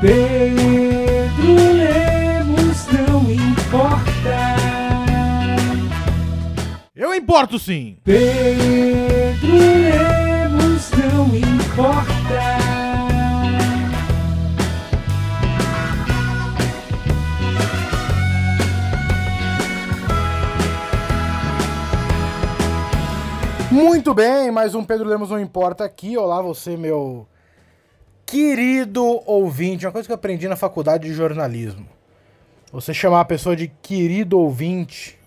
Pedro Lemos não importa. Eu importo sim. Pedro Lemos não importa. Muito bem, mais um Pedro Lemos Não Importa aqui. Olá, você, meu querido ouvinte. Uma coisa que eu aprendi na faculdade de jornalismo. Você chamar a pessoa de querido ouvinte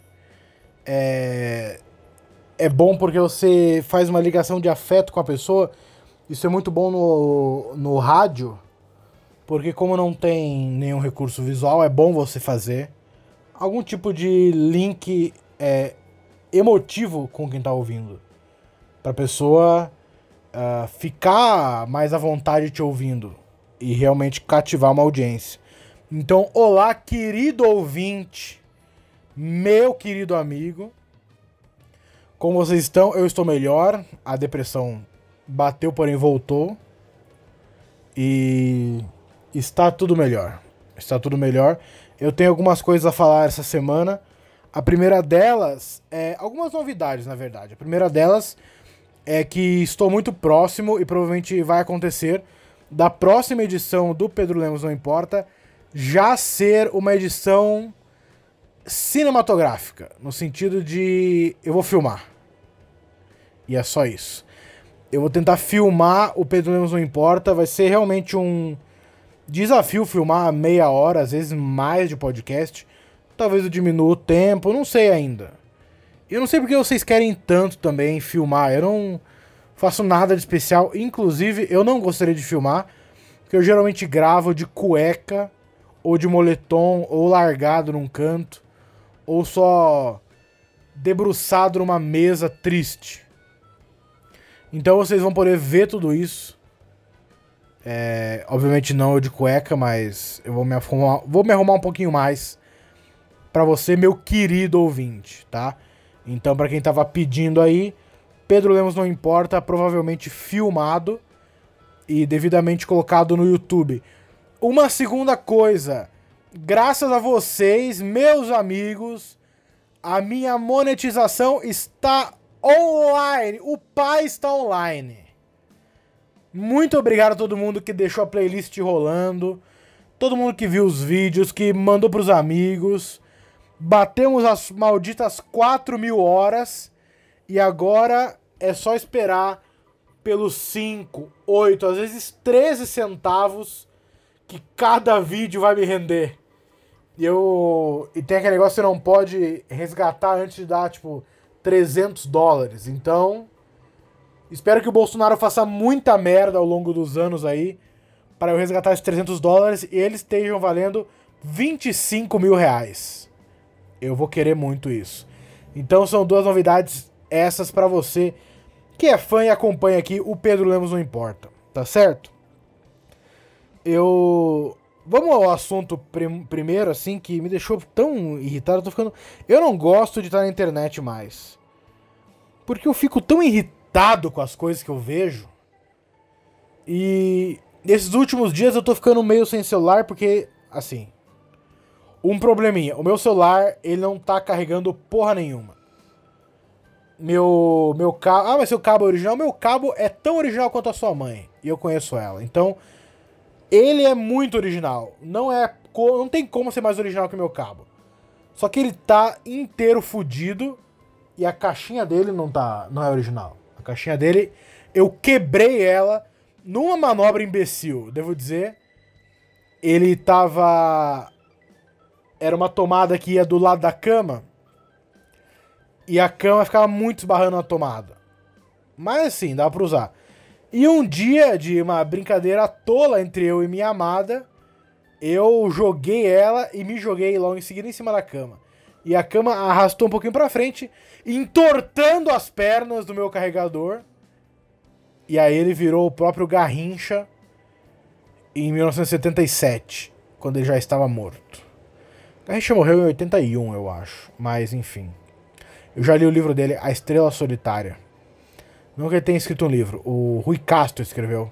é, é bom porque você faz uma ligação de afeto com a pessoa. Isso é muito bom no, no rádio, porque como não tem nenhum recurso visual, é bom você fazer algum tipo de link é, emotivo com quem está ouvindo pra pessoa uh, ficar mais à vontade te ouvindo e realmente cativar uma audiência. Então, olá, querido ouvinte, meu querido amigo. Como vocês estão? Eu estou melhor. A depressão bateu, porém voltou. E está tudo melhor. Está tudo melhor. Eu tenho algumas coisas a falar essa semana. A primeira delas é algumas novidades, na verdade. A primeira delas é que estou muito próximo e provavelmente vai acontecer da próxima edição do Pedro Lemos Não Importa já ser uma edição cinematográfica, no sentido de eu vou filmar. E é só isso. Eu vou tentar filmar o Pedro Lemos Não Importa, vai ser realmente um desafio filmar meia hora, às vezes mais de podcast. Talvez eu diminua o tempo, não sei ainda. Eu não sei porque vocês querem tanto também filmar. Eu não faço nada de especial. Inclusive, eu não gostaria de filmar, porque eu geralmente gravo de cueca, ou de moletom, ou largado num canto, ou só debruçado numa mesa triste. Então vocês vão poder ver tudo isso. É, obviamente não eu de cueca, mas eu vou me arrumar, vou me arrumar um pouquinho mais para você, meu querido ouvinte, tá? Então, para quem tava pedindo aí, Pedro Lemos não importa, provavelmente filmado e devidamente colocado no YouTube. Uma segunda coisa, graças a vocês, meus amigos, a minha monetização está online. O pai está online. Muito obrigado a todo mundo que deixou a playlist rolando, todo mundo que viu os vídeos, que mandou pros amigos. Batemos as malditas 4 mil horas e agora é só esperar pelos 5, 8, às vezes 13 centavos que cada vídeo vai me render. E eu. E tem aquele negócio que você não pode resgatar antes de dar, tipo, 300 dólares. Então. Espero que o Bolsonaro faça muita merda ao longo dos anos aí. Para eu resgatar esses 300 dólares e eles estejam valendo 25 mil reais eu vou querer muito isso. Então são duas novidades essas para você que é fã e acompanha aqui o Pedro Lemos não importa, tá certo? Eu vamos ao assunto prim primeiro assim que me deixou tão irritado, eu tô ficando eu não gosto de estar na internet mais. Porque eu fico tão irritado com as coisas que eu vejo. E nesses últimos dias eu tô ficando meio sem celular porque assim, um probleminha. O meu celular, ele não tá carregando porra nenhuma. Meu, meu cabo... Ah, mas seu cabo é original? Meu cabo é tão original quanto a sua mãe. E eu conheço ela. Então, ele é muito original. Não é... Não tem como ser mais original que o meu cabo. Só que ele tá inteiro fudido. E a caixinha dele não tá... Não é original. A caixinha dele... Eu quebrei ela numa manobra imbecil, devo dizer. Ele tava era uma tomada que ia do lado da cama. E a cama ficava muito esbarrando na tomada. Mas assim, dava pra usar. E um dia de uma brincadeira tola entre eu e minha amada, eu joguei ela e me joguei logo em seguida em cima da cama. E a cama arrastou um pouquinho pra frente, entortando as pernas do meu carregador. E aí ele virou o próprio Garrincha em 1977, quando ele já estava morto. Garrincha morreu em 81, eu acho. Mas, enfim. Eu já li o livro dele, A Estrela Solitária. Não que ele tenha escrito um livro. O Rui Castro escreveu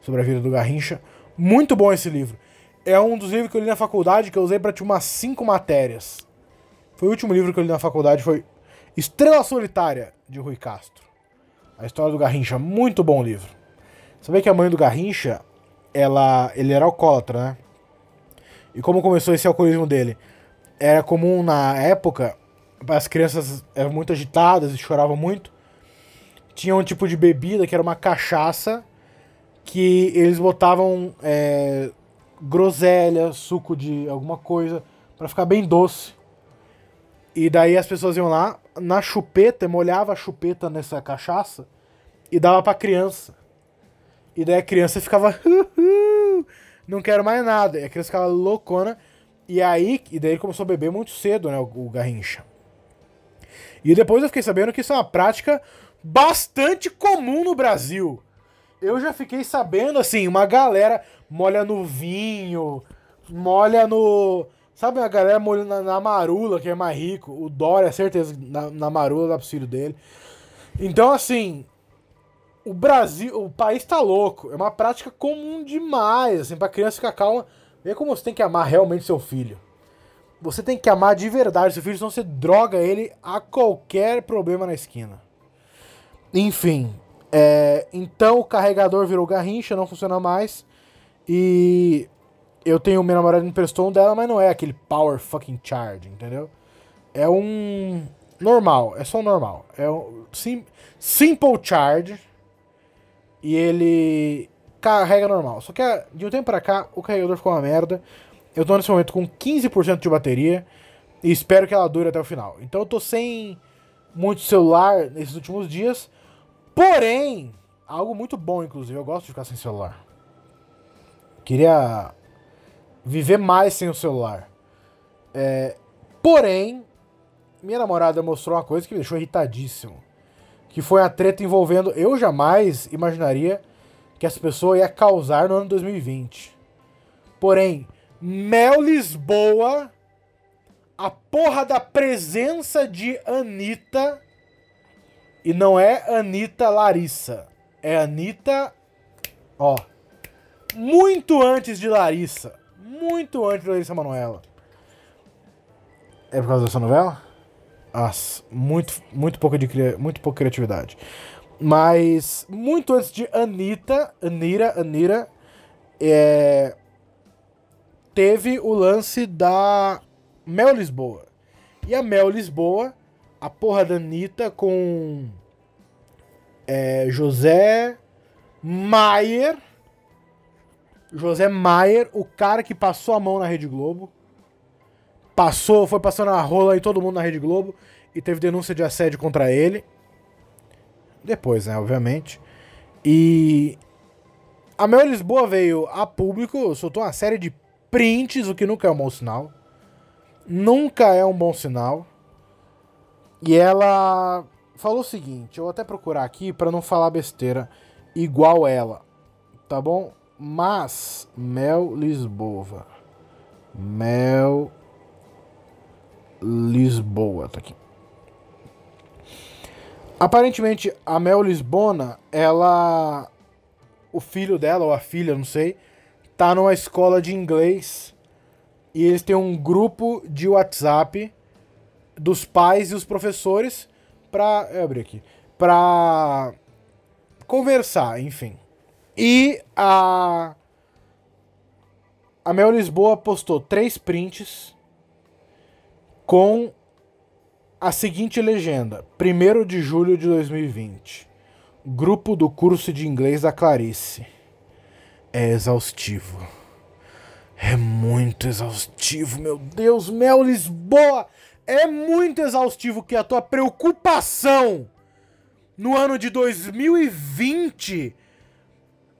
sobre a vida do Garrincha. Muito bom esse livro. É um dos livros que eu li na faculdade que eu usei tipo umas cinco matérias. Foi o último livro que eu li na faculdade, foi Estrela Solitária, de Rui Castro. A história do Garrincha, muito bom livro. Sabia que a mãe do Garrincha, ela, ele era alcoólatra, né? E como começou esse alcoolismo dele? Era comum na época, as crianças eram muito agitadas e choravam muito. Tinha um tipo de bebida que era uma cachaça que eles botavam é, groselha, suco de alguma coisa, pra ficar bem doce. E daí as pessoas iam lá, na chupeta, molhava a chupeta nessa cachaça e dava pra criança. E daí a criança ficava. "Uhul, Não quero mais nada. E a criança ficava loucona. E aí, e daí ele começou a beber muito cedo, né? O, o Garrincha. E depois eu fiquei sabendo que isso é uma prática bastante comum no Brasil. Eu já fiquei sabendo, assim, uma galera molha no vinho, molha no. Sabe a galera molha na, na marula, que é mais rico? O Dória, certeza, na, na marula dá pro filho dele. Então, assim, o Brasil, o país tá louco. É uma prática comum demais, assim, pra criança ficar calma. Vê como você tem que amar realmente seu filho. Você tem que amar de verdade seu filho, senão você droga ele a qualquer problema na esquina. Enfim, é, então o carregador virou garrincha, não funciona mais. E eu tenho minha namorada me emprestou um dela, mas não é aquele power fucking charge, entendeu? É um normal, é só um normal. É um sim, simple charge e ele carrega normal. Só que de um tempo pra cá o carregador ficou uma merda. Eu tô nesse momento com 15% de bateria e espero que ela dure até o final. Então eu tô sem muito celular nesses últimos dias. Porém, algo muito bom, inclusive. Eu gosto de ficar sem celular. Queria viver mais sem o celular. É, porém, minha namorada mostrou uma coisa que me deixou irritadíssimo. Que foi a treta envolvendo. Eu jamais imaginaria que essa pessoa ia causar no ano 2020. Porém, Mel Lisboa, a porra da presença de Anitta. E não é Anitta Larissa. É Anitta. Ó. Muito antes de Larissa. Muito antes de Larissa Manoela. É por causa dessa novela? Nossa, muito, muito, pouca de, muito pouca criatividade. Mas muito antes de Anitta, Anira, Anira, é, teve o lance da Mel Lisboa. E a Mel Lisboa, a porra da Anitta com é, José Maier. José Maier, o cara que passou a mão na Rede Globo. Passou, foi passando a rola em todo mundo na Rede Globo e teve denúncia de assédio contra ele. Depois, né, obviamente. E a Mel Lisboa veio a público, soltou uma série de prints, o que nunca é um bom sinal. Nunca é um bom sinal. E ela falou o seguinte, eu vou até procurar aqui para não falar besteira igual ela, tá bom? Mas Mel Lisboa. Mel Lisboa, tá aqui. Aparentemente, a Mel Lisbona, ela. O filho dela, ou a filha, não sei, tá numa escola de inglês. E eles têm um grupo de WhatsApp dos pais e os professores pra. Eu abri aqui. Pra conversar, enfim. E a. A Mel Lisboa postou três prints com a seguinte legenda: 1 de julho de 2020. Grupo do curso de inglês da Clarice. É exaustivo. É muito exaustivo, meu Deus, Mel Lisboa! É muito exaustivo que a tua preocupação no ano de 2020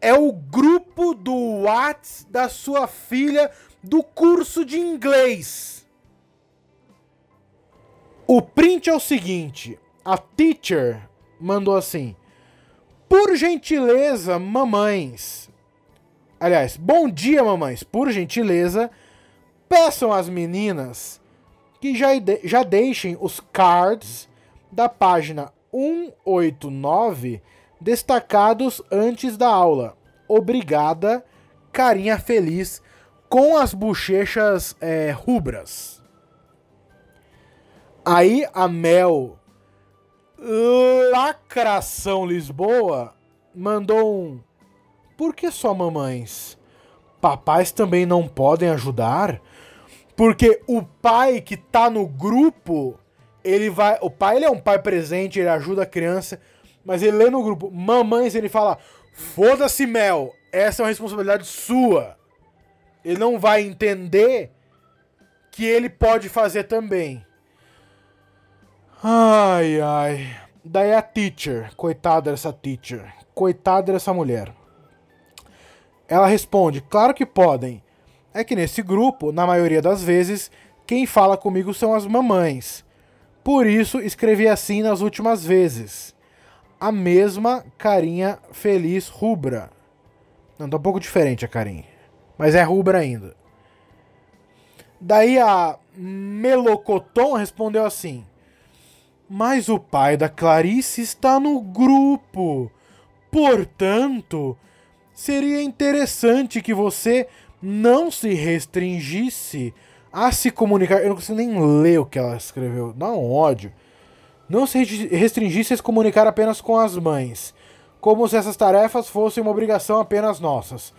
é o grupo do Whats da sua filha do curso de inglês. O print é o seguinte: a teacher mandou assim: Por gentileza, mamães. Aliás, bom dia, mamães. Por gentileza, peçam às meninas que já, já deixem os cards da página 189 destacados antes da aula. Obrigada, carinha feliz com as bochechas é, rubras. Aí a Mel, lacração Lisboa, mandou um. Por que só mamães? Papais também não podem ajudar? Porque o pai que tá no grupo, ele vai. O pai ele é um pai presente, ele ajuda a criança, mas ele lê no grupo mamães, ele fala: foda-se, Mel, essa é uma responsabilidade sua. Ele não vai entender que ele pode fazer também. Ai, ai. Daí a teacher, coitada dessa teacher, coitada dessa mulher. Ela responde: Claro que podem. É que nesse grupo, na maioria das vezes, quem fala comigo são as mamães. Por isso escrevi assim nas últimas vezes. A mesma carinha feliz rubra. Não, tá um pouco diferente a carinha. Mas é rubra ainda. Daí a Melocoton respondeu assim: Mas o pai da Clarice está no grupo. Portanto, seria interessante que você não se restringisse a se comunicar. Eu não consigo nem ler o que ela escreveu. Dá um ódio. Não se restringisse a se comunicar apenas com as mães. Como se essas tarefas fossem uma obrigação apenas nossas.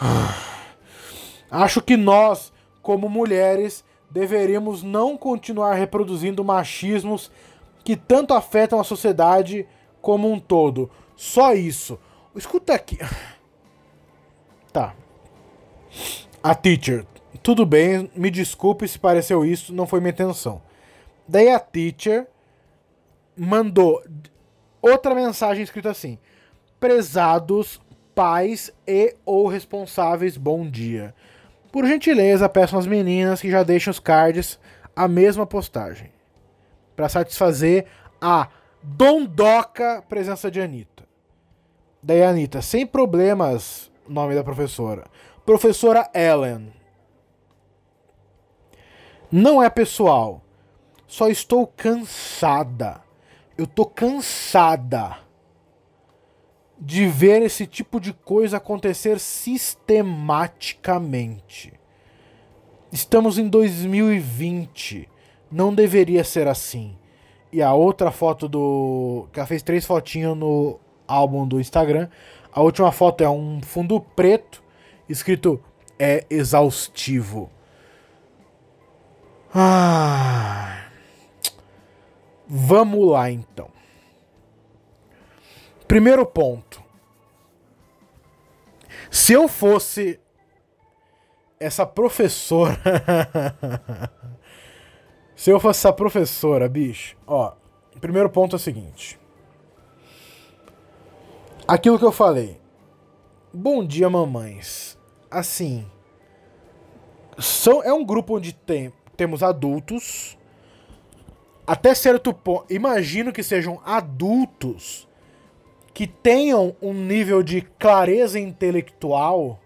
Acho que nós, como mulheres, deveríamos não continuar reproduzindo machismos que tanto afetam a sociedade como um todo. Só isso. Escuta aqui. Tá. A teacher. Tudo bem, me desculpe se pareceu isso, não foi minha intenção. Daí a teacher mandou outra mensagem escrita assim: Prezados pais e ou responsáveis, bom dia. Por gentileza, peço às meninas que já deixem os cards a mesma postagem. Para satisfazer a dondoca presença de Anitta. Daí Anitta, sem problemas, nome da professora. Professora Ellen. Não é pessoal. Só estou cansada. Eu tô cansada de ver esse tipo de coisa acontecer sistematicamente. Estamos em 2020. Não deveria ser assim. E a outra foto do. Que ela fez três fotinhas no álbum do Instagram. A última foto é um fundo preto, escrito é exaustivo. Ah. Vamos lá então. Primeiro ponto. Se eu fosse essa professora. Se eu fosse essa professora, bicho, ó. Primeiro ponto é o seguinte. Aquilo que eu falei. Bom dia, mamães. Assim. São, é um grupo onde tem, temos adultos. Até certo ponto. Imagino que sejam adultos que tenham um nível de clareza intelectual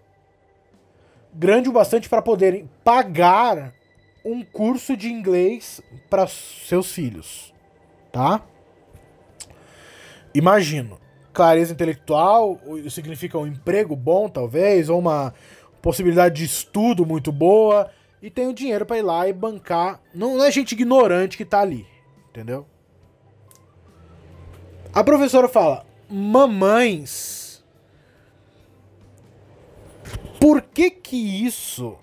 grande o bastante para poderem pagar um curso de inglês para seus filhos, tá? Imagino, clareza intelectual significa um emprego bom, talvez, ou uma possibilidade de estudo muito boa, e tem o dinheiro para ir lá e bancar. Não é gente ignorante que tá ali, entendeu? A professora fala: mamães. Por que que isso?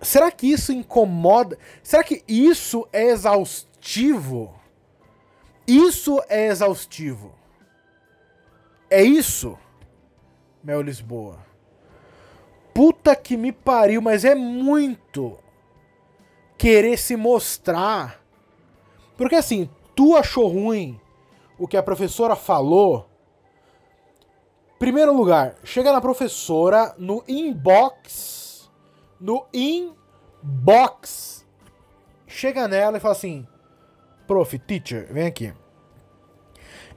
Será que isso incomoda? Será que isso é exaustivo? Isso é exaustivo. É isso, Mel Lisboa. Puta que me pariu, mas é muito querer se mostrar. Porque assim, tu achou ruim o que a professora falou. Primeiro lugar, chega na professora no inbox. No inbox. Chega nela e fala assim: Prof, teacher, vem aqui.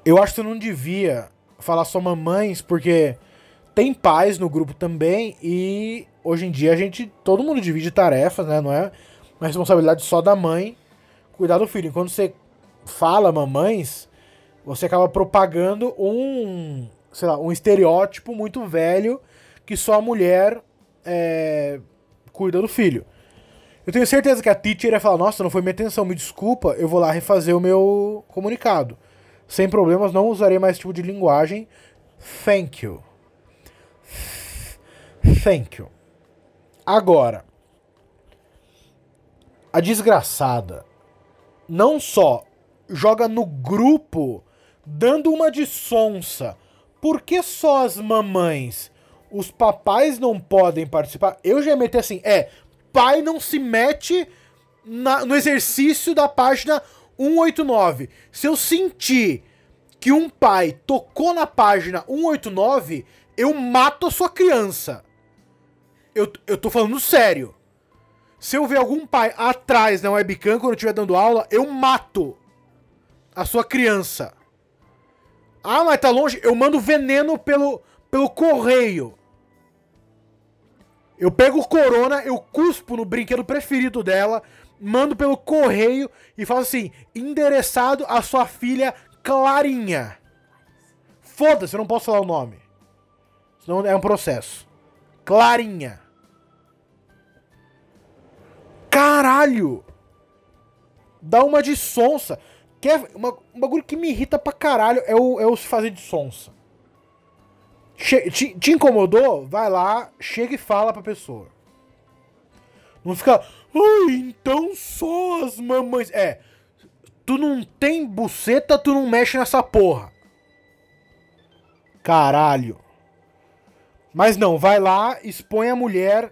Eu acho que você não devia falar só mamães, porque tem pais no grupo também e hoje em dia a gente. Todo mundo divide tarefas, né? Não é uma responsabilidade só da mãe cuidar do filho. Quando você fala mamães, você acaba propagando um, sei lá, um estereótipo muito velho que só a mulher é, cuida do filho. Eu tenho certeza que a teacher ia falar, nossa, não foi minha intenção, me desculpa, eu vou lá refazer o meu comunicado. Sem problemas, não usarei mais esse tipo de linguagem. Thank you. Thank you. Agora, a desgraçada não só joga no grupo dando uma de sonsa. Por que só as mamães? Os papais não podem participar? Eu já meter assim, é, pai não se mete na- no exercício da página 189. Se eu sentir que um pai tocou na página 189, eu mato a sua criança. Eu, eu tô falando sério. Se eu ver algum pai atrás na webcam quando eu estiver dando aula, eu mato a sua criança. Ah, mas tá longe? Eu mando veneno pelo, pelo correio. Eu pego o corona, eu cuspo no brinquedo preferido dela, mando pelo correio e falo assim: endereçado à sua filha Clarinha. Foda-se, eu não posso falar o nome. Senão é um processo. Clarinha. Caralho! Dá uma de sonsa. Quer, uma, um bagulho que me irrita pra caralho é o, é o se fazer de sonsa. Che- te, te incomodou? Vai lá, chega e fala pra pessoa. Não fica. Ai, então só as mamães. É. Tu não tem buceta, tu não mexe nessa porra. Caralho. Mas não, vai lá, expõe a mulher.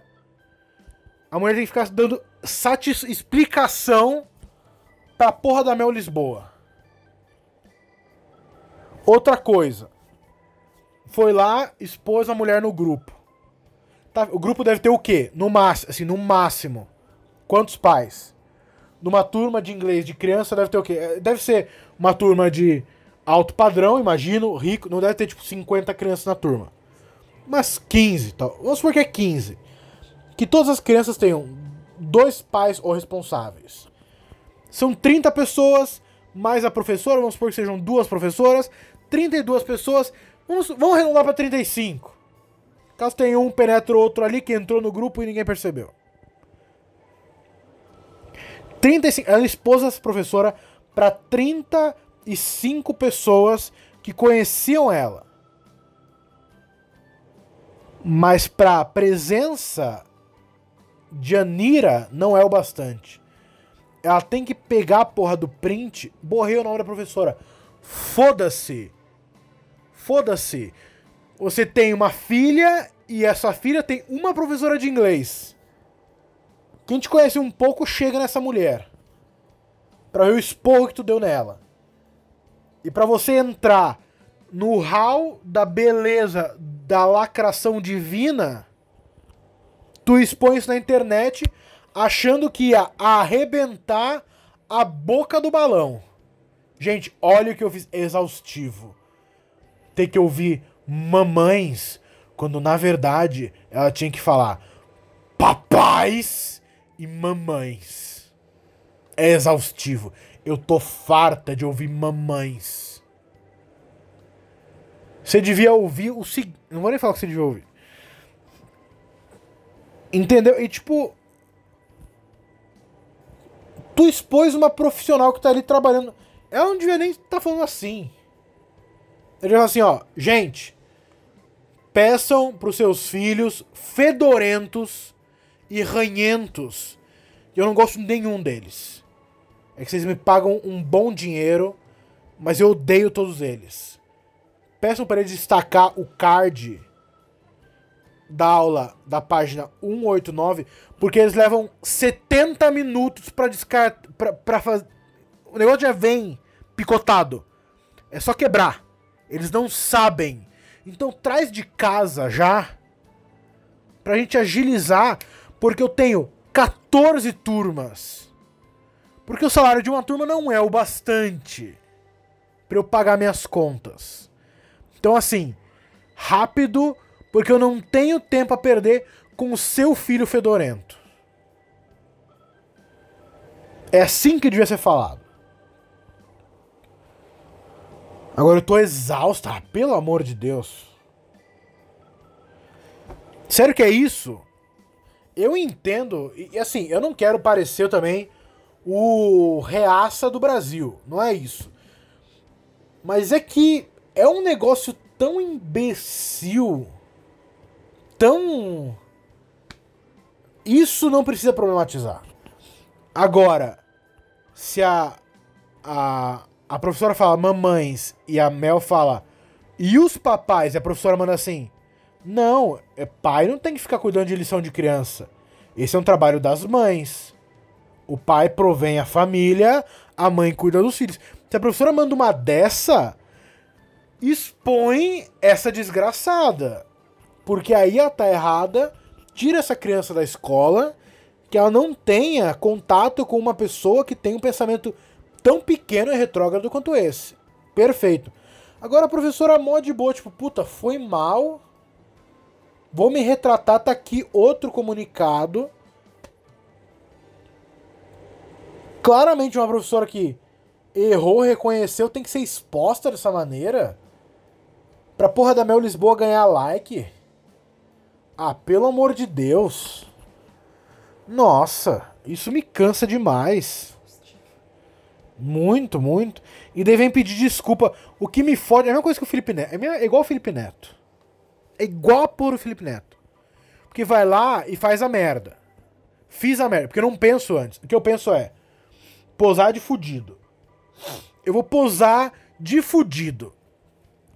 A mulher tem que ficar dando satis explicação pra porra da Mel Lisboa. Outra coisa. Foi lá, expôs a mulher no grupo. Tá, o grupo deve ter o quê? No máximo, assim, no máximo. Quantos pais? Numa turma de inglês de criança deve ter o quê? Eh, Deve ser uma turma de alto padrão, imagino, rico. Não deve ter tipo 50 crianças na turma. Mas 15, tal. Vamos supor que é 15. Que todas as crianças tenham dois pais ou responsáveis. São 30 pessoas, mais a professora, vamos supor que sejam duas professoras, 32 pessoas, vamos, vamos arredondar para 35. Caso tenha um, penetra outro ali que entrou no grupo e ninguém percebeu. 35, ela expôs essa professora para 35 pessoas que conheciam ela. Mas pra presença de Anira não é o bastante. Ela tem que pegar a porra do print, borrei o nome da professora. Foda-se. Foda-se. Você tem uma filha e essa filha tem uma professora de inglês. Quem te conhece um pouco chega nessa mulher. Pra ver o esporro que tu deu nela. E pra você entrar no hall da beleza da lacração divina, tu expõe isso na internet achando que ia arrebentar a boca do balão. Gente, olha o que eu fiz. Exaustivo. Ter que ouvir mamães, quando na verdade ela tinha que falar papais e mamães. É exaustivo. Eu tô farta de ouvir mamães. Você devia ouvir o seguinte. Não vou nem falar o que você devia ouvir. Entendeu? E tipo. Tu expôs uma profissional que tá ali trabalhando. Ela não devia nem estar tá falando assim. Ele falar assim, ó. Gente, peçam pros seus filhos fedorentos e ranhentos. E eu não gosto de nenhum deles. É que vocês me pagam um bom dinheiro, mas eu odeio todos eles. Peçam para eles destacar o card da aula da página 189, porque eles levam 70 minutos para descartar. Pra fazer. O negócio já vem picotado. É só quebrar. Eles não sabem. Então traz de casa já. Pra gente agilizar. Porque eu tenho 14 turmas. Porque o salário de uma turma não é o bastante para eu pagar minhas contas. Então, assim, rápido, porque eu não tenho tempo a perder com o seu filho fedorento. É assim que devia ser falado. Agora eu tô exausto, ah, pelo amor de Deus. Sério que é isso? Eu entendo, e assim, eu não quero parecer também o reaça do Brasil, não é isso. Mas é que é um negócio tão imbecil, tão. Isso não precisa problematizar. Agora, se a, a, a professora fala mamães e a Mel fala e os papais, e a professora manda assim: não, é, pai não tem que ficar cuidando de lição de criança. Esse é um trabalho das mães. O pai provém a família, a mãe cuida dos filhos. Se a professora manda uma dessa, expõe essa desgraçada. Porque aí ela tá errada, tira essa criança da escola, que ela não tenha contato com uma pessoa que tem um pensamento tão pequeno e retrógrado quanto esse. Perfeito. Agora a professora mó de boa, tipo, puta, foi mal. Vou me retratar, tá aqui outro comunicado. Claramente uma professora que errou, reconheceu, tem que ser exposta dessa maneira. Pra porra da Mel Lisboa ganhar like. Ah, pelo amor de Deus. Nossa, isso me cansa demais. Muito, muito. E daí vem pedir desculpa. O que me fode é a mesma coisa que o Felipe Neto. É é igual o Felipe Neto. É igual a pôr o Felipe Neto. Porque vai lá e faz a merda. Fiz a merda. Porque eu não penso antes. O que eu penso é posar de fudido. Eu vou posar de fudido.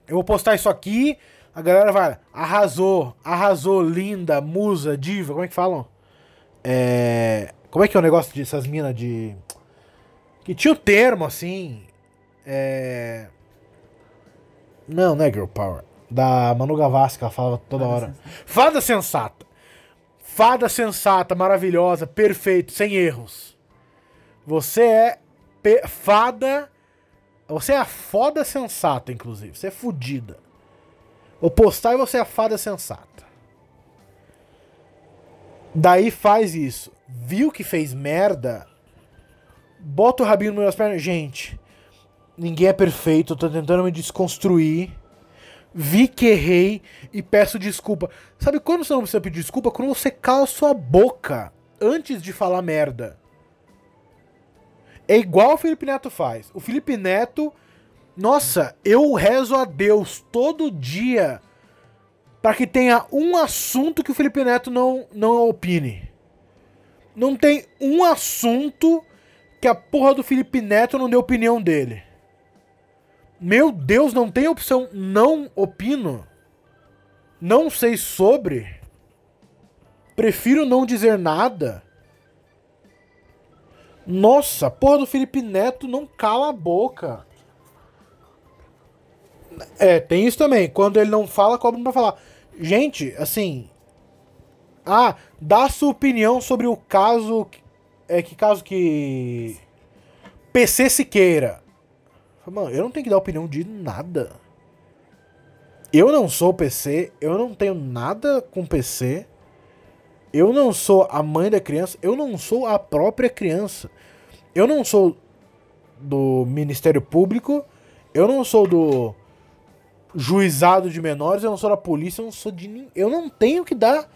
Eu vou postar isso aqui. A galera vai. Arrasou, arrasou, linda, musa, diva. Como é que falam? É. Como é que é o negócio dessas minas de. Que tinha o termo assim. É. Não, não é Girl Power. Da Manu Gavassi, que ela falava toda hora. Fada sensata. Fada sensata, maravilhosa, perfeito, sem erros. Você é fada. Você é a foda sensata, inclusive. Você é fodida. Vou postar e você é a fada sensata. Daí faz isso. Viu que fez merda? Bota o rabinho nas minhas pernas. Gente, ninguém é perfeito. Eu tô tentando me desconstruir. Vi que errei e peço desculpa. Sabe quando você não precisa pedir desculpa? Quando você cala sua boca antes de falar merda. É igual o Felipe Neto faz. O Felipe Neto, nossa, eu rezo a Deus todo dia para que tenha um assunto que o Felipe Neto não, não opine. Não tem um assunto que a porra do Felipe Neto não dê opinião dele. Meu Deus, não tem opção não opino. Não sei sobre. Prefiro não dizer nada. Nossa, porra do Felipe Neto não cala a boca. É, tem isso também. Quando ele não fala, cobra pra falar. Gente, assim. Ah, dá sua opinião sobre o caso. É que caso que. PC Siqueira. Mano, eu não tenho que dar opinião de nada. Eu não sou PC, eu não tenho nada com PC. Eu não sou a mãe da criança, eu não sou a própria criança. Eu não sou do Ministério Público, eu não sou do juizado de menores, eu não sou da polícia, eu não sou de ninguém. Eu não tenho que dar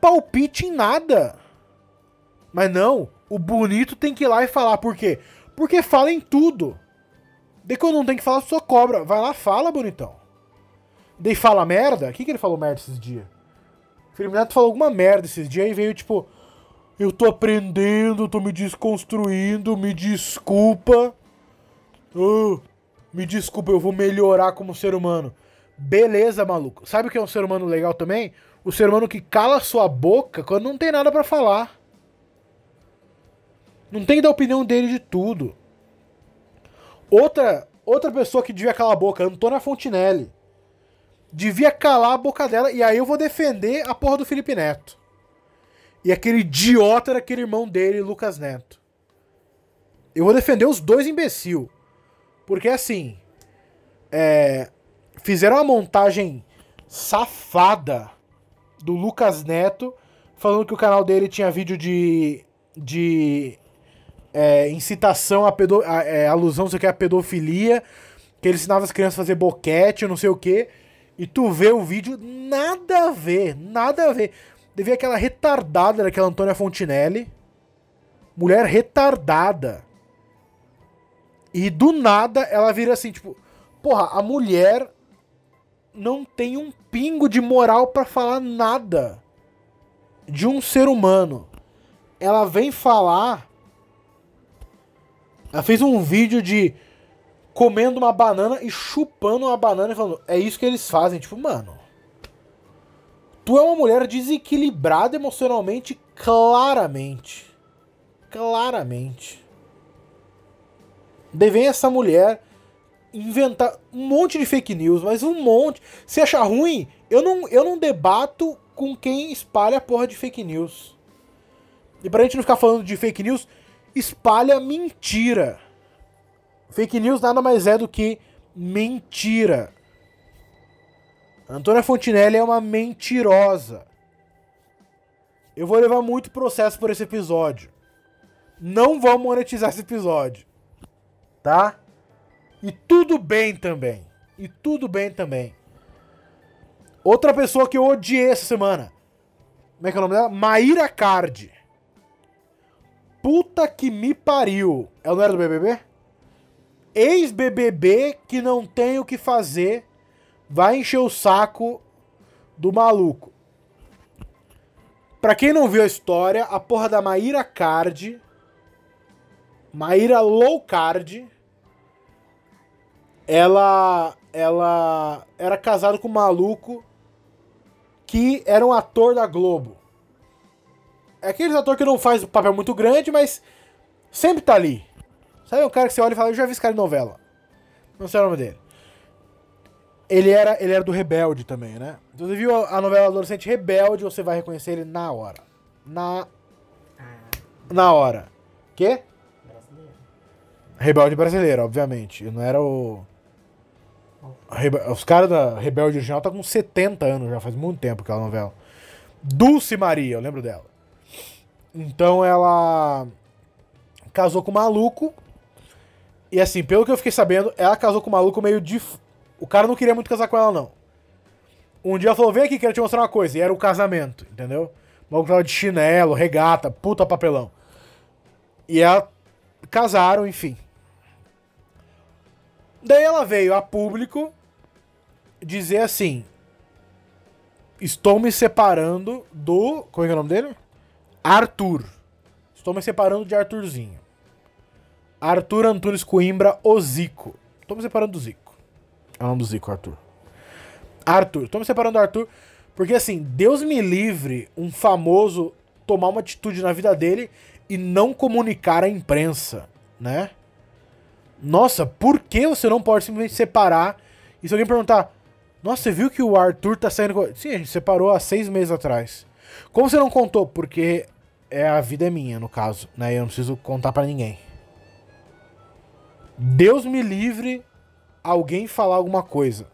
palpite em nada. Mas não, o bonito tem que ir lá e falar. Por quê? Porque fala em tudo. Daí quando não tem que falar, só cobra. Vai lá, fala, bonitão. Daí fala merda. O que, que ele falou merda esses dias? O Felipe Neto falou alguma merda esses dias e veio tipo. Eu tô aprendendo, tô me desconstruindo, me desculpa. Ah, me desculpa, eu vou melhorar como ser humano. Beleza, maluco. Sabe o que é um ser humano legal também? O ser humano que cala sua boca quando não tem nada pra falar. Não tem dar opinião dele de tudo. Outra, outra pessoa que devia calar a boca, Antônia Fontinelli. Devia calar a boca dela e aí eu vou defender a porra do Felipe Neto. E aquele idiota daquele irmão dele, Lucas Neto. Eu vou defender os dois imbecil. Porque assim. É, fizeram uma montagem safada do Lucas Neto falando que o canal dele tinha vídeo de. de é, incitação a, pedo, a é, alusão, sei que, a pedofilia, que ele ensinava as crianças a fazer boquete, não sei o que. E tu vê o vídeo, nada a ver, nada a ver. Devia aquela retardada daquela Antônia Fontinelli. Mulher retardada. E do nada ela vira assim, tipo, porra, a mulher não tem um pingo de moral pra falar nada de um ser humano. Ela vem falar. Ela fez um vídeo de comendo uma banana e chupando uma banana e falando, é isso que eles fazem. Tipo, mano. Tu é uma mulher desequilibrada emocionalmente, claramente. Claramente. Daí vem essa mulher inventar um monte de fake news, mas um monte. Se achar ruim, eu não, eu não debato com quem espalha a porra de fake news. E pra gente não ficar falando de fake news, espalha mentira. Fake news nada mais é do que mentira. Antônia Fontinelli é uma mentirosa. Eu vou levar muito processo por esse episódio. Não vamos monetizar esse episódio. Tá? E tudo bem também. E tudo bem também. Outra pessoa que eu odiei essa semana. Como é que é o nome dela? Maíra Card. Puta que me pariu. Ela não era do BBB? Ex-BBB que não tem o que fazer vai encher o saco do maluco. Pra quem não viu a história, a porra da Maíra Card. Maíra Low Card. Ela. Ela era casada com um maluco que era um ator da Globo. É aquele ator que não faz um papel muito grande, mas sempre tá ali. Sabe um cara que você olha e fala, eu já vi esse cara em novela. Não sei o nome dele. Ele era, ele era do Rebelde também, né? Então você viu a, novela Adolescente Rebelde, você vai reconhecer ele na hora. Na. Na hora. Quê? Rebelde brasileiro, obviamente. Não era o. Rebe- Os caras da Rebelde original tá com 70 anos já, faz muito tempo aquela novela. Dulce Maria, eu lembro dela. Então ela casou com o maluco. E assim, pelo que eu fiquei sabendo, ela casou com o maluco meio de. O cara não queria muito casar com ela, não. Um dia ela falou: vem aqui, quero te mostrar uma coisa. E era o casamento, entendeu? O maluco tava de chinelo, regata, puta papelão. E ela casaram, enfim. Daí ela veio a público dizer assim: Estou me separando do. Como é que é o nome dele? Arthur. Estou me separando de Arthurzinho. Arthur Antunes Coimbra, o Zico. Estou me separando do Zico. É o nome do Zico, Arthur. Arthur. Estou me separando do Arthur. Porque assim, Deus me livre um famoso tomar uma atitude na vida dele e não comunicar à imprensa, né? Nossa, por que você não pode simplesmente separar? E se alguém perguntar, nossa, você viu que o Arthur tá saindo com. Sim, a gente separou há seis meses atrás. Como você não contou? Porque é a vida é minha, no caso, né? Eu não preciso contar pra ninguém. Deus me livre alguém falar alguma coisa.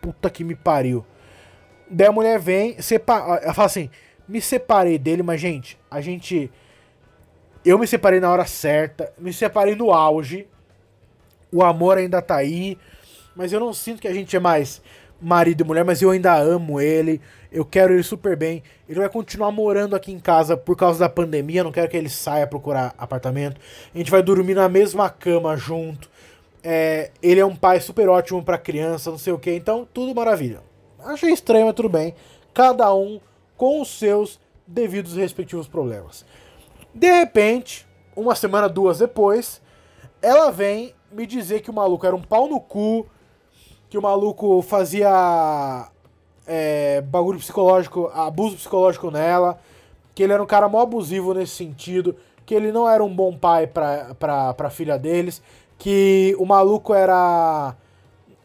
Puta que me pariu. Daí a mulher vem, separa, ela fala assim: me separei dele, mas gente, a gente. Eu me separei na hora certa, me separei no auge. O amor ainda tá aí, mas eu não sinto que a gente é mais marido e mulher, mas eu ainda amo ele. Eu quero ele super bem. Ele vai continuar morando aqui em casa por causa da pandemia. Não quero que ele saia procurar apartamento. A gente vai dormir na mesma cama junto. É, ele é um pai super ótimo pra criança, não sei o que. Então, tudo maravilha. Achei estranho, mas tudo bem. Cada um com os seus devidos respectivos problemas. De repente, uma semana, duas depois, ela vem me dizer que o maluco era um pau no cu, que o maluco fazia é, bagulho psicológico, abuso psicológico nela, que ele era um cara mó abusivo nesse sentido, que ele não era um bom pai pra, pra, pra filha deles, que o maluco era.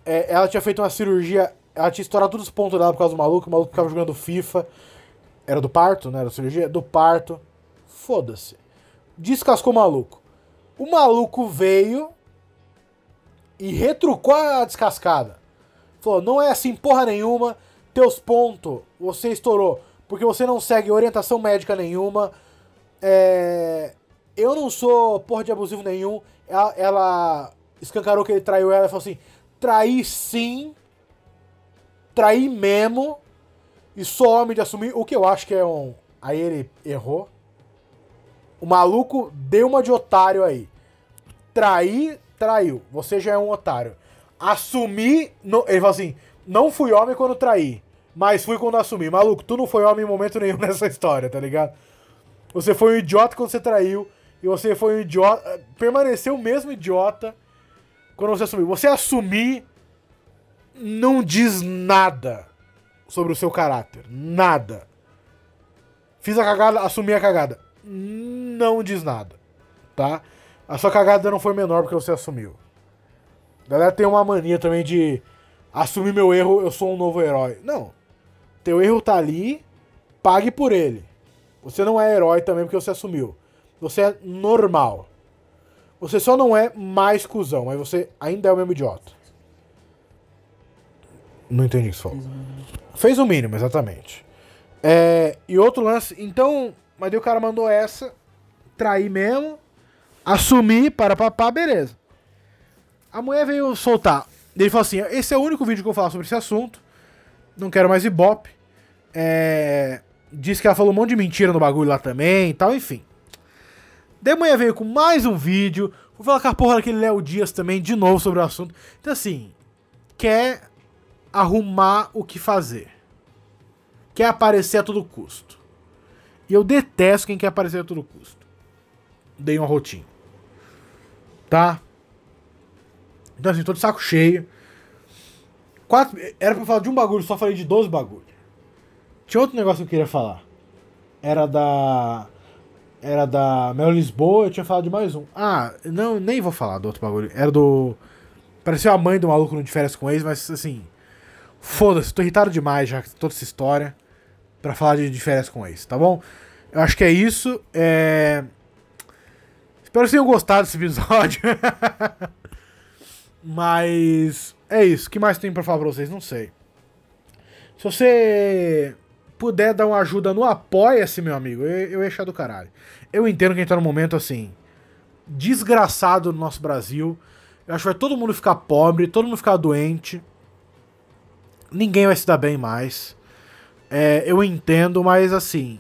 é, ela tinha feito uma cirurgia, ela tinha estourado todos os pontos dela por causa do maluco, o maluco ficava jogando FIFA. Era do parto, né? Era cirurgia? Do parto. Foda-se. Descascou o maluco. O maluco veio e retrucou a descascada. Falou, não é assim porra nenhuma, teus pontos você estourou, porque você não segue orientação médica nenhuma. É, eu não sou porra de abusivo nenhum. Ela, ela escancarou que ele traiu ela e falou assim: traí sim. traí mesmo e sou homem de assumir, o que eu acho que é um. Aí ele errou. O maluco deu uma de otário aí. Trair, traiu. Você já é um otário. Assumir. no- ele falou assim: não fui homem quando traí, mas fui quando assumi. Maluco, tu não foi homem em momento nenhum nessa história, tá ligado? Você foi um idiota quando você traiu. E você foi um idiota. Permaneceu o mesmo idiota quando você assumiu. Você assumir não diz nada sobre o seu caráter. Nada. Fiz a cagada, assumi a cagada. Não diz nada. Tá? A sua cagada não foi menor porque você assumiu. A galera tem uma mania também de assumir meu erro, eu sou um novo herói. Não. Teu erro tá ali, pague por ele. Você não é herói também porque você assumiu. Você é normal. Você só não é mais cuzão, mas você ainda é o mesmo idiota. Não entendi o que falou. Fez o mínimo, exatamente. É, e outro lance, então, mas daí o cara mandou essa, trair mesmo, assumir para papá, beleza. A mulher veio soltar. Ele falou assim: esse é o único vídeo que eu falar sobre esse assunto. Não quero mais ibope. É, disse que ela falou um monte de mentira no bagulho lá também e tal, enfim. Daí mulher veio com mais um vídeo. Vou falar com a porra daquele Léo Dias também, de novo, sobre o assunto. Então, assim, quer arrumar o que fazer. Quer aparecer a todo custo. E eu detesto quem quer aparecer a todo custo. Dei uma rotinha. Tá? Então, assim, tô de saco cheio. Quatro, era pra falar de um bagulho, só falei de 12 bagulho. Tinha outro negócio que eu queria falar. Era da. Era da Mel Lisboa, eu tinha falado de mais um. Ah, não, nem vou falar do outro bagulho. Era do. Pareceu a mãe do maluco no de férias com ex, mas assim. Foda-se, tô irritado demais já com toda essa história. Pra falar de, de férias com ex, tá bom? Eu acho que é isso. É... Espero que vocês tenham gostado desse episódio. Mas é isso. O que mais tem pra falar pra vocês? Não sei. Se você puder dar uma ajuda no Apoia-se, meu amigo, eu, eu ia achar do caralho. Eu entendo que a gente tá num momento assim. Desgraçado no nosso Brasil. Eu acho que vai todo mundo ficar pobre, todo mundo ficar doente. Ninguém vai se dar bem mais. É, eu entendo, mas assim.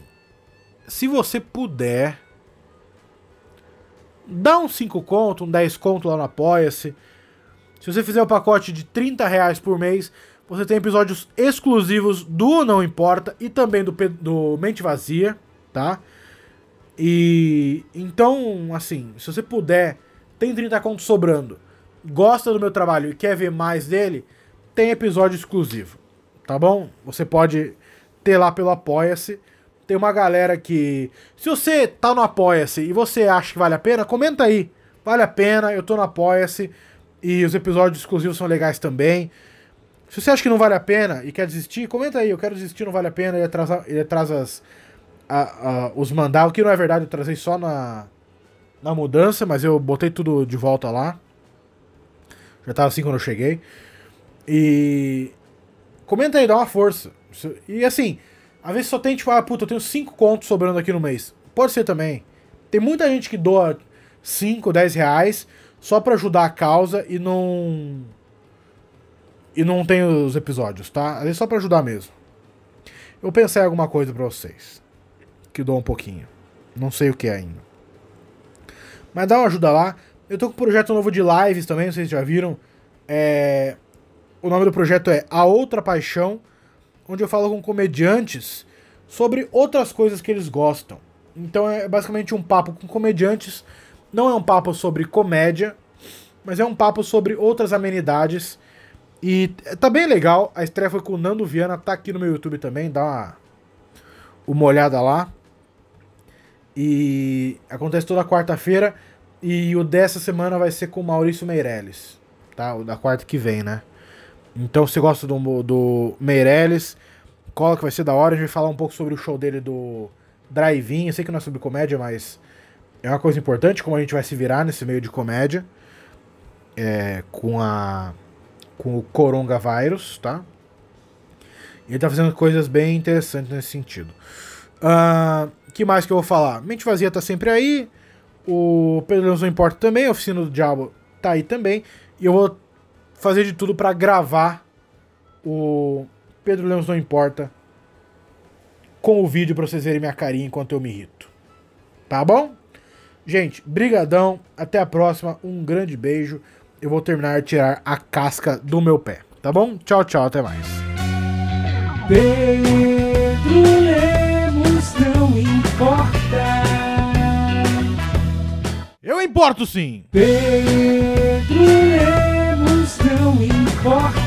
Se você puder. Dá uns 5 conto, um 10 conto lá no Apoia-se. Se você fizer o pacote de 30 reais por mês, você tem episódios exclusivos do Não Importa e também do, do Mente Vazia, tá? E então, assim, se você puder, tem 30 contos sobrando, gosta do meu trabalho e quer ver mais dele, tem episódio exclusivo, tá bom? Você pode ter lá pelo Apoia-se. Tem uma galera que. Se você tá no Apoia-se e você acha que vale a pena, comenta aí. Vale a pena, eu tô no Apoia-se. E os episódios exclusivos são legais também. Se você acha que não vale a pena e quer desistir, comenta aí. Eu quero desistir, não vale a pena. Ele traz, ele traz as, a- a- os mandar. O que não é verdade, eu trazei só na, na mudança, mas eu botei tudo de volta lá. Já tava assim quando eu cheguei. E. Comenta aí, dá uma força. E assim, às vezes só tem tipo, ah, puta, eu tenho 5 contos sobrando aqui no mês. Pode ser também. Tem muita gente que doa 5, 10 reais só pra ajudar a causa e não. E não tem os episódios, tá? Às vezes só pra ajudar mesmo. Eu pensei em alguma coisa pra vocês. Que doa um pouquinho. Não sei o que é ainda. Mas dá uma ajuda lá. Eu tô com um projeto novo de lives também, vocês já viram. É... O nome do projeto é A Outra Paixão, onde eu falo com comediantes sobre outras coisas que eles gostam. Então é basicamente um papo com comediantes. Não é um papo sobre comédia, mas é um papo sobre outras amenidades. E tá bem legal. A estreia foi com o Nando Viana, tá aqui no meu YouTube também, dá uma, uma olhada lá. E acontece toda quarta-feira. E o dessa semana vai ser com o Maurício Meirelles. Tá? O da quarta que vem, né? Então, se gosta do, do Meirelles, cola que vai ser da hora. A gente vai falar um pouco sobre o show dele do Drive-In. Eu sei que não é sobre comédia, mas é uma coisa importante como a gente vai se virar nesse meio de comédia. É, com a com o coronavírus, tá? E ele tá fazendo coisas bem interessantes nesse sentido. Ah, que mais que eu vou falar? Mente Vazia tá sempre aí. O Pedro Leões Não Importa também. A Oficina do Diabo tá aí também. E eu vou fazer de tudo pra gravar o Pedro Lemos não importa com o vídeo pra vocês verem minha carinha enquanto eu me irrito. Tá bom? Gente, brigadão, até a próxima, um grande beijo. Eu vou terminar de tirar a casca do meu pé, tá bom? Tchau, tchau, até mais. Pedro Lemos não importa. Eu importo sim! Pedro Lemos não importa.